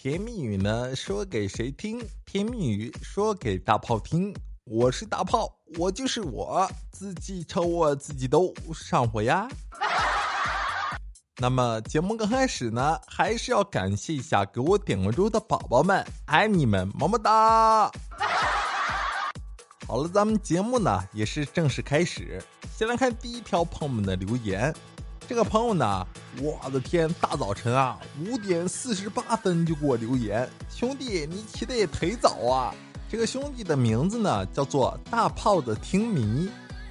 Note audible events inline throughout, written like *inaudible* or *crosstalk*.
甜蜜语呢，说给谁听？甜蜜语说给大炮听。我是大炮，我就是我自己，瞅我自己都上火呀。*laughs* 那么节目刚开始呢，还是要感谢一下给我点关注的宝宝们，爱你们，么么哒。好了，咱们节目呢也是正式开始。先来看第一条朋友们的留言。这个朋友呢，我的天，大早晨啊，五点四十八分就给我留言，兄弟，你起的也忒早啊。这个兄弟的名字呢叫做大炮的听迷，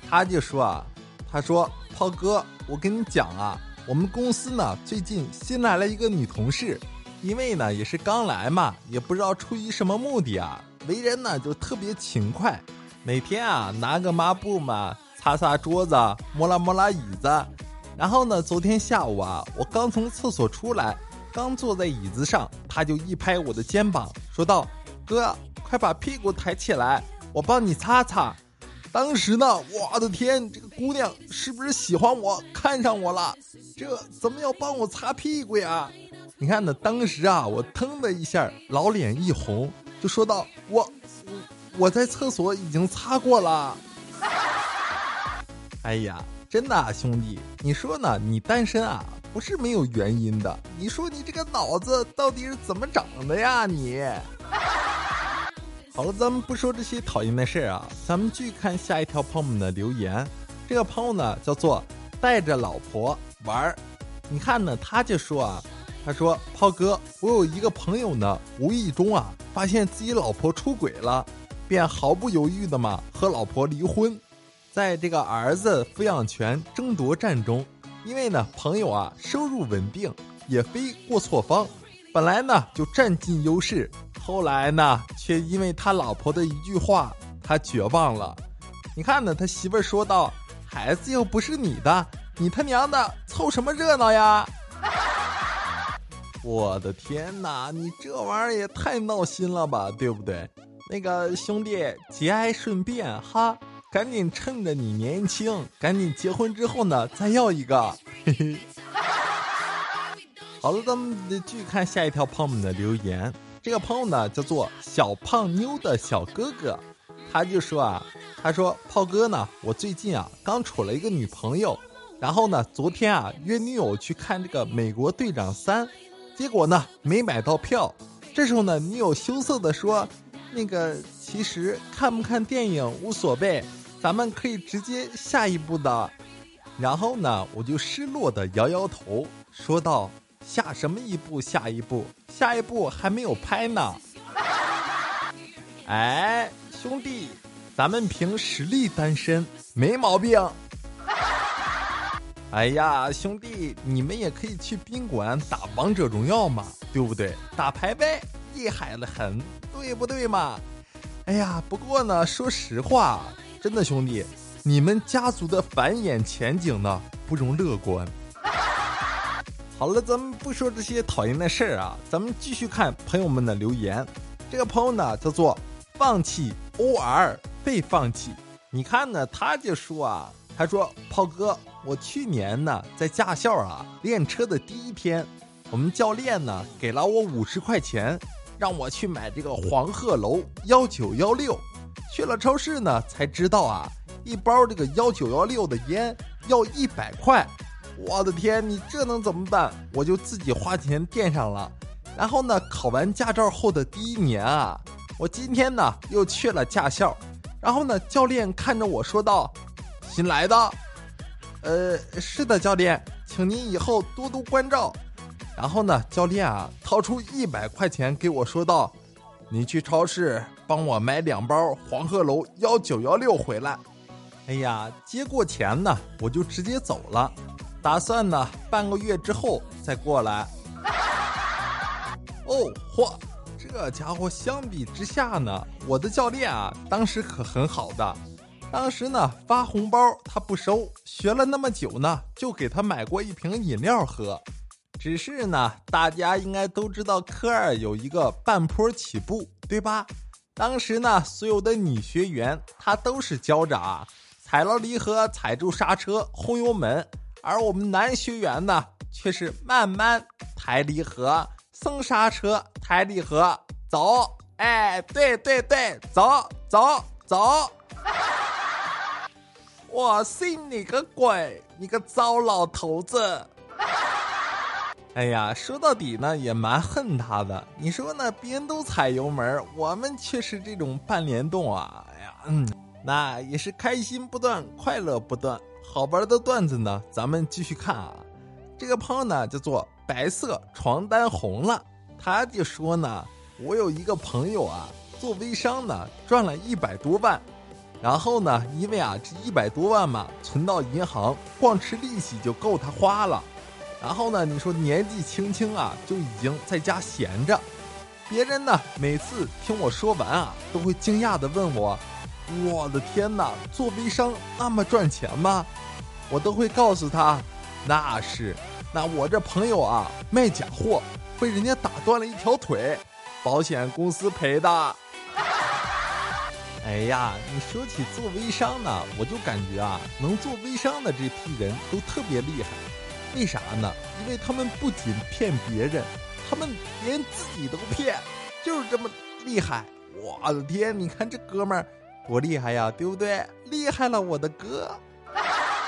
他就说啊，他说炮哥，我跟你讲啊，我们公司呢最近新来了一个女同事，因为呢也是刚来嘛，也不知道出于什么目的啊，为人呢就特别勤快。每天啊，拿个抹布嘛，擦擦桌子，摸拉摸拉椅子。然后呢，昨天下午啊，我刚从厕所出来，刚坐在椅子上，他就一拍我的肩膀，说道：“哥，快把屁股抬起来，我帮你擦擦。”当时呢，我的天，这个姑娘是不是喜欢我，看上我了？这怎么要帮我擦屁股呀？你看呢，当时啊，我腾的一下，老脸一红，就说道：“我。”我在厕所已经擦过了。哎呀，真的啊兄弟，你说呢？你单身啊，不是没有原因的。你说你这个脑子到底是怎么长的呀？你。*laughs* 好了，咱们不说这些讨厌的事儿啊，咱们继续看下一条朋友们的留言。这个朋友呢，叫做带着老婆玩儿。你看呢，他就说啊，他说：“炮哥，我有一个朋友呢，无意中啊，发现自己老婆出轨了。”便毫不犹豫的嘛和老婆离婚，在这个儿子抚养权争夺战中，因为呢朋友啊收入稳定，也非过错方，本来呢就占尽优势，后来呢却因为他老婆的一句话，他绝望了。你看呢，他媳妇儿说道：“孩子又不是你的，你他娘的凑什么热闹呀！”我的天哪，你这玩意儿也太闹心了吧，对不对？那个兄弟，节哀顺变哈，赶紧趁着你年轻，赶紧结婚之后呢，再要一个。嘿嘿。好了，咱们继续看下一条朋友们的留言。这个朋友呢，叫做小胖妞的小哥哥，他就说啊，他说炮哥呢，我最近啊刚处了一个女朋友，然后呢，昨天啊约女友去看这个《美国队长三》，结果呢没买到票。这时候呢，女友羞涩的说。那个其实看不看电影无所谓，咱们可以直接下一步的。然后呢，我就失落的摇摇头，说道：“下什么一步？下一步，下一步还没有拍呢。*laughs* ”哎，兄弟，咱们凭实力单身没毛病。*laughs* 哎呀，兄弟，你们也可以去宾馆打王者荣耀嘛，对不对？打排位厉害的很。对不对嘛？哎呀，不过呢，说实话，真的兄弟，你们家族的繁衍前景呢不容乐观。好了，咱们不说这些讨厌的事儿啊，咱们继续看朋友们的留言。这个朋友呢叫做放弃 OR 被放弃。你看呢，他就说啊，他说炮哥，我去年呢在驾校啊练车的第一天，我们教练呢给了我五十块钱。让我去买这个黄鹤楼幺九幺六，去了超市呢，才知道啊，一包这个幺九幺六的烟要一百块，我的天，你这能怎么办？我就自己花钱垫上了。然后呢，考完驾照后的第一年啊，我今天呢又去了驾校，然后呢，教练看着我说道：“新来的，呃，是的，教练，请您以后多多关照。”然后呢，教练啊，掏出一百块钱给我说道：“你去超市帮我买两包黄鹤楼幺九幺六回来。”哎呀，接过钱呢，我就直接走了，打算呢半个月之后再过来。*laughs* 哦，嚯，这家伙相比之下呢，我的教练啊，当时可很好的，当时呢发红包他不收，学了那么久呢，就给他买过一瓶饮料喝。只是呢，大家应该都知道科二有一个半坡起步，对吧？当时呢，所有的女学员她都是教着啊，踩了离合，踩住刹车，轰油门，而我们男学员呢，却是慢慢抬离合，松刹车，抬离合，走。哎，对对对，走走走。我信你个鬼！你个糟老头子！哎呀，说到底呢，也蛮恨他的。你说呢？别人都踩油门，我们却是这种半联动啊！哎呀，嗯，那也是开心不断，快乐不断。好玩的段子呢，咱们继续看啊。这个朋友呢，叫做白色床单红了，他就说呢，我有一个朋友啊，做微商呢，赚了一百多万。然后呢，因为啊，这一百多万嘛，存到银行，光吃利息就够他花了。然后呢，你说年纪轻轻啊，就已经在家闲着。别人呢，每次听我说完啊，都会惊讶的问我：“我的天哪，做微商那么赚钱吗？”我都会告诉他：“那是，那我这朋友啊，卖假货被人家打断了一条腿，保险公司赔的。”哎呀，你说起做微商呢，我就感觉啊，能做微商的这批人都特别厉害。为啥呢？因为他们不仅骗别人，他们连自己都骗，就是这么厉害。我的天，你看这哥们儿多厉害呀，对不对？厉害了，我的哥！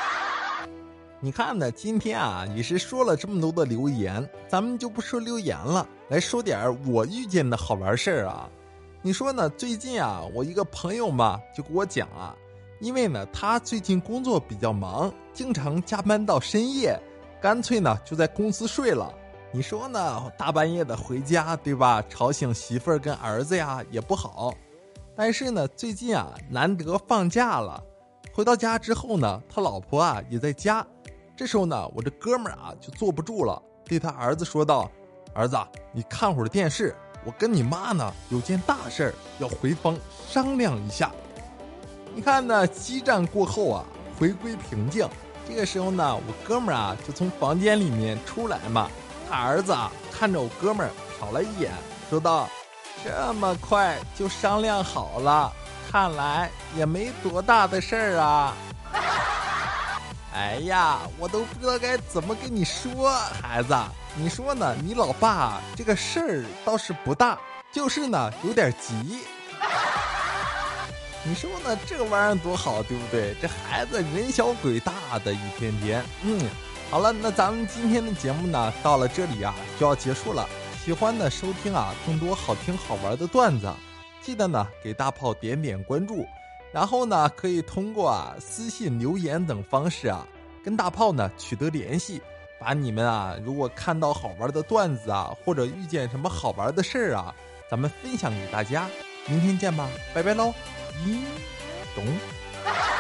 *laughs* 你看呢？今天啊，也是说了这么多的留言，咱们就不说留言了，来说点我遇见的好玩事儿啊。你说呢？最近啊，我一个朋友嘛，就给我讲啊，因为呢，他最近工作比较忙，经常加班到深夜，干脆呢就在公司睡了。你说呢？大半夜的回家，对吧？吵醒媳妇儿跟儿子呀，也不好。但是呢，最近啊，难得放假了，回到家之后呢，他老婆啊也在家。这时候呢，我这哥们儿啊就坐不住了，对他儿子说道：“儿子，你看会儿电视。”我跟你妈呢有件大事儿要回房商量一下。你看呢，激战过后啊，回归平静。这个时候呢，我哥们儿啊就从房间里面出来嘛。他儿子啊看着我哥们儿瞟了一眼，说道：“这么快就商量好了，看来也没多大的事儿啊。” *laughs* 哎呀，我都不知道该怎么跟你说，孩子。你说呢？你老爸这个事儿倒是不大，就是呢有点急。你说呢？这个玩意儿多好，对不对？这孩子人小鬼大的，一天天。嗯，好了，那咱们今天的节目呢，到了这里啊就要结束了。喜欢的收听啊，更多好听好玩的段子，记得呢给大炮点点关注，然后呢可以通过啊私信留言等方式啊跟大炮呢取得联系。把你们啊，如果看到好玩的段子啊，或者遇见什么好玩的事儿啊，咱们分享给大家。明天见吧，拜拜喽！你懂。